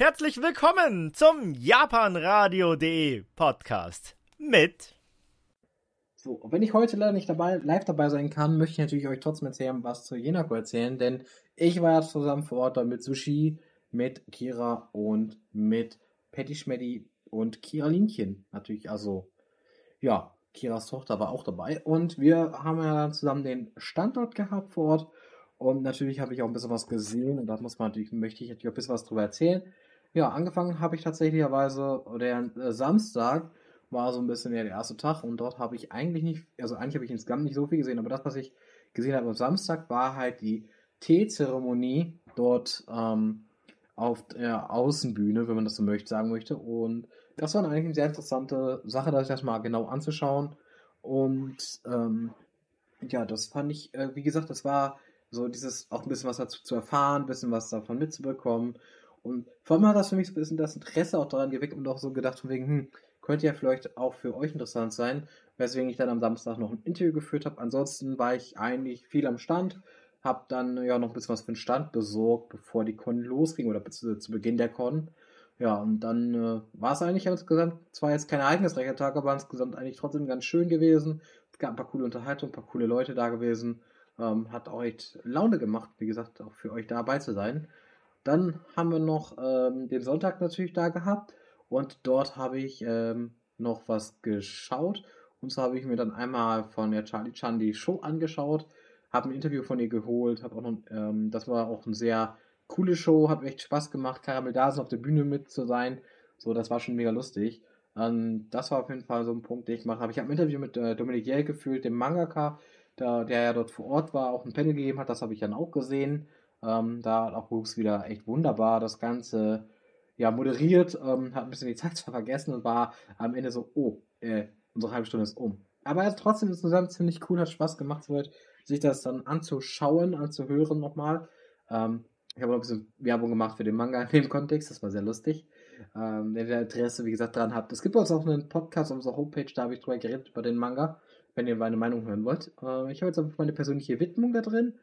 Herzlich willkommen zum japanradio.de Podcast mit so, wenn ich heute leider nicht dabei, live dabei sein kann, möchte ich natürlich euch trotzdem erzählen, was zu Jenako erzählen, denn ich war ja zusammen vor Ort mit Sushi, mit Kira und mit Patty Schmeddy und Kira Linchen. Natürlich, also, ja, Kiras Tochter war auch dabei und wir haben ja dann zusammen den Standort gehabt vor Ort und natürlich habe ich auch ein bisschen was gesehen und da muss man natürlich, möchte ich natürlich ein bisschen was drüber erzählen. Ja, angefangen habe ich tatsächlicherweise der äh, Samstag war so ein bisschen ja der erste Tag und dort habe ich eigentlich nicht, also eigentlich habe ich insgesamt nicht so viel gesehen, aber das, was ich gesehen habe am Samstag, war halt die Teezeremonie dort ähm, auf der Außenbühne, wenn man das so möchte, sagen möchte. Und das war eigentlich eine sehr interessante Sache, das erstmal mal genau anzuschauen. Und ähm, ja, das fand ich, äh, wie gesagt, das war so dieses auch ein bisschen was dazu zu erfahren, ein bisschen was davon mitzubekommen. Und vor allem hat das für mich so ein bisschen das Interesse auch daran geweckt und auch so gedacht, von wegen, hm, könnte ja vielleicht auch für euch interessant sein, weswegen ich dann am Samstag noch ein Interview geführt habe. Ansonsten war ich eigentlich viel am Stand, habe dann ja noch ein bisschen was für den Stand besorgt, bevor die Con losging oder zu, zu Beginn der Con. Ja, und dann äh, war es eigentlich insgesamt, zwar jetzt kein ereignisreicher Tag, aber insgesamt eigentlich trotzdem ganz schön gewesen. Es gab ein paar coole Unterhaltungen, ein paar coole Leute da gewesen. Ähm, hat echt Laune gemacht, wie gesagt, auch für euch dabei zu sein. Dann haben wir noch ähm, den Sonntag natürlich da gehabt und dort habe ich ähm, noch was geschaut. Und zwar habe ich mir dann einmal von der Charlie Chan die Show angeschaut, habe ein Interview von ihr geholt, habe auch noch, ähm, das war auch eine sehr coole Show, hat echt Spaß gemacht, Karamell Dasen auf der Bühne mit zu sein. So, das war schon mega lustig. Ähm, das war auf jeden Fall so ein Punkt, den ich habe. Ich habe ein Interview mit äh, Dominik Jähl gefühlt, dem Mangaka, der, der ja dort vor Ort war, auch ein Panel gegeben hat. Das habe ich dann auch gesehen. Ähm, da hat auch Brooks wieder echt wunderbar das Ganze ja, moderiert, ähm, hat ein bisschen die Zeit zwar vergessen und war am Ende so, oh, äh, unsere halbe Stunde ist um. Aber er ist trotzdem insgesamt ziemlich cool, hat Spaß gemacht, soweit sich das dann anzuschauen, anzuhören nochmal. Ähm, ich habe noch ein bisschen Werbung gemacht für den Manga in dem Kontext, das war sehr lustig. Ähm, wenn ihr Interesse, wie gesagt, daran habt. Es gibt uns auch einen Podcast auf unserer Homepage, da habe ich drüber geredet, über den Manga, wenn ihr meine Meinung hören wollt. Äh, ich habe jetzt einfach meine persönliche Widmung da drin.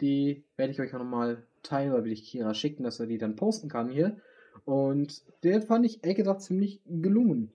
Die werde ich euch auch nochmal teilen, oder will ich Kira schicken, dass er die dann posten kann hier. Und der fand ich, ehrlich gesagt, ziemlich gelungen.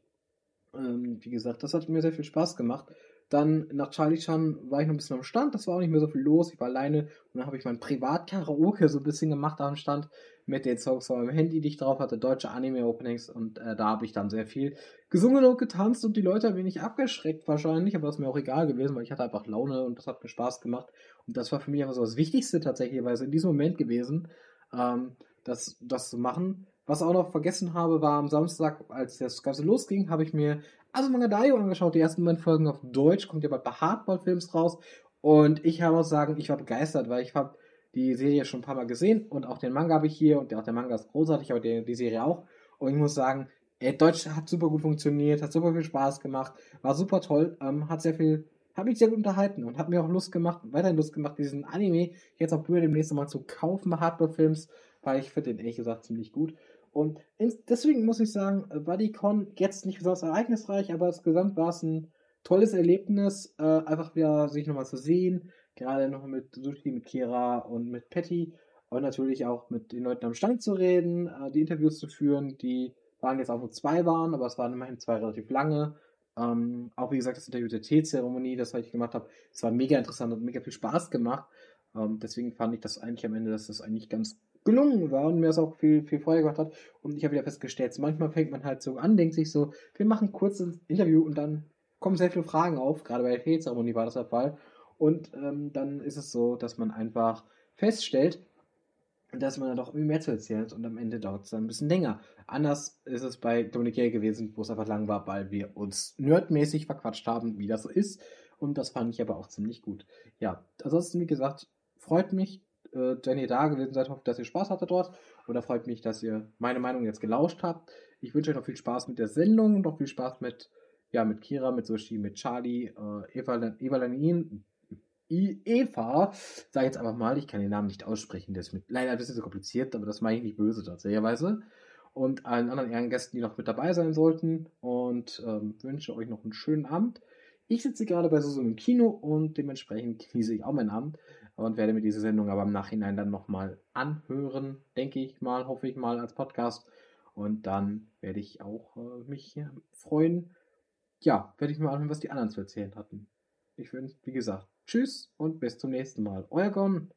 Ähm, wie gesagt, das hat mir sehr viel Spaß gemacht. Dann nach Charlie Chan war ich noch ein bisschen am Stand, das war auch nicht mehr so viel los, ich war alleine. Und dann habe ich mein Privat-Karaoke so ein bisschen gemacht am Stand mit den Songs von meinem Handy, die ich drauf hatte, deutsche Anime-Openings. Und äh, da habe ich dann sehr viel gesungen und getanzt und die Leute ein wenig abgeschreckt wahrscheinlich, aber das ist mir auch egal gewesen, weil ich hatte einfach Laune und das hat mir Spaß gemacht. Und das war für mich einfach so das Wichtigste tatsächlich, weil es in diesem Moment gewesen, ähm, das, das zu machen. Was auch noch vergessen habe, war am Samstag, als das Ganze losging, habe ich mir Asumanga Daio angeschaut. Die ersten beiden Folgen auf Deutsch, kommt ja bald bei Hardball-Films raus. Und ich auch sagen, ich war begeistert, weil ich habe die Serie schon ein paar Mal gesehen und auch den Manga habe ich hier und auch der Manga ist großartig, aber die, die Serie auch. Und ich muss sagen, ey, Deutsch hat super gut funktioniert, hat super viel Spaß gemacht, war super toll, ähm, hat sehr viel, hat mich sehr gut unterhalten und hat mir auch Lust gemacht, weiterhin Lust gemacht, diesen Anime jetzt auch Blu-ray demnächst mal zu kaufen bei Hardball-Films, weil ich finde den ehrlich gesagt ziemlich gut. Und deswegen muss ich sagen, war die Con jetzt nicht besonders ereignisreich, aber insgesamt war es ein tolles Erlebnis, äh, einfach wieder sich nochmal zu sehen. Gerade noch mit Sushi, mit Kira und mit Patty. Und natürlich auch mit den Leuten am Stand zu reden, äh, die Interviews zu führen, die waren jetzt auch nur zwei waren, aber es waren immerhin zwei relativ lange. Ähm, auch wie gesagt, das Interview der Teezeremonie, das ich gemacht habe, es war mega interessant und mega viel Spaß gemacht. Ähm, deswegen fand ich das eigentlich am Ende, dass das eigentlich ganz gelungen war und mir das auch viel, viel Freude gemacht hat. Und ich habe wieder festgestellt, manchmal fängt man halt so an, denkt sich so, wir machen kurz ein Interview und dann kommen sehr viele Fragen auf. Gerade bei der Teezeremonie war das der Fall. Und ähm, dann ist es so, dass man einfach feststellt, dass man dann doch irgendwie mehr zu erzählen hat und am Ende dauert es dann ein bisschen länger. Anders ist es bei Dominik gewesen, wo es einfach lang war, weil wir uns nerdmäßig verquatscht haben, wie das so ist. Und das fand ich aber auch ziemlich gut. Ja, ansonsten, wie gesagt, freut mich, äh, ihr da gewesen seid, hoffe, dass ihr Spaß hattet dort. Oder freut mich, dass ihr meine Meinung jetzt gelauscht habt. Ich wünsche euch noch viel Spaß mit der Sendung, noch viel Spaß mit, ja, mit Kira, mit Sushi, mit Charlie, äh, Eva, Eva Lanin, Eva, sag jetzt einfach mal, ich kann den Namen nicht aussprechen, der ist mit, leider ein bisschen so kompliziert, aber das meine ich nicht böse tatsächlicherweise. Und allen anderen Ehrengästen, die noch mit dabei sein sollten. Und ähm, wünsche euch noch einen schönen Abend. Ich sitze gerade bei Susan im Kino und dementsprechend genieße ich auch meinen Abend und werde mir diese Sendung aber im Nachhinein dann nochmal anhören, denke ich mal, hoffe ich mal als Podcast. Und dann werde ich auch äh, mich freuen. Ja, werde ich mal anhören, was die anderen zu erzählen hatten. Ich wünsche, wie gesagt, tschüss und bis zum nächsten Mal. Euer Gon.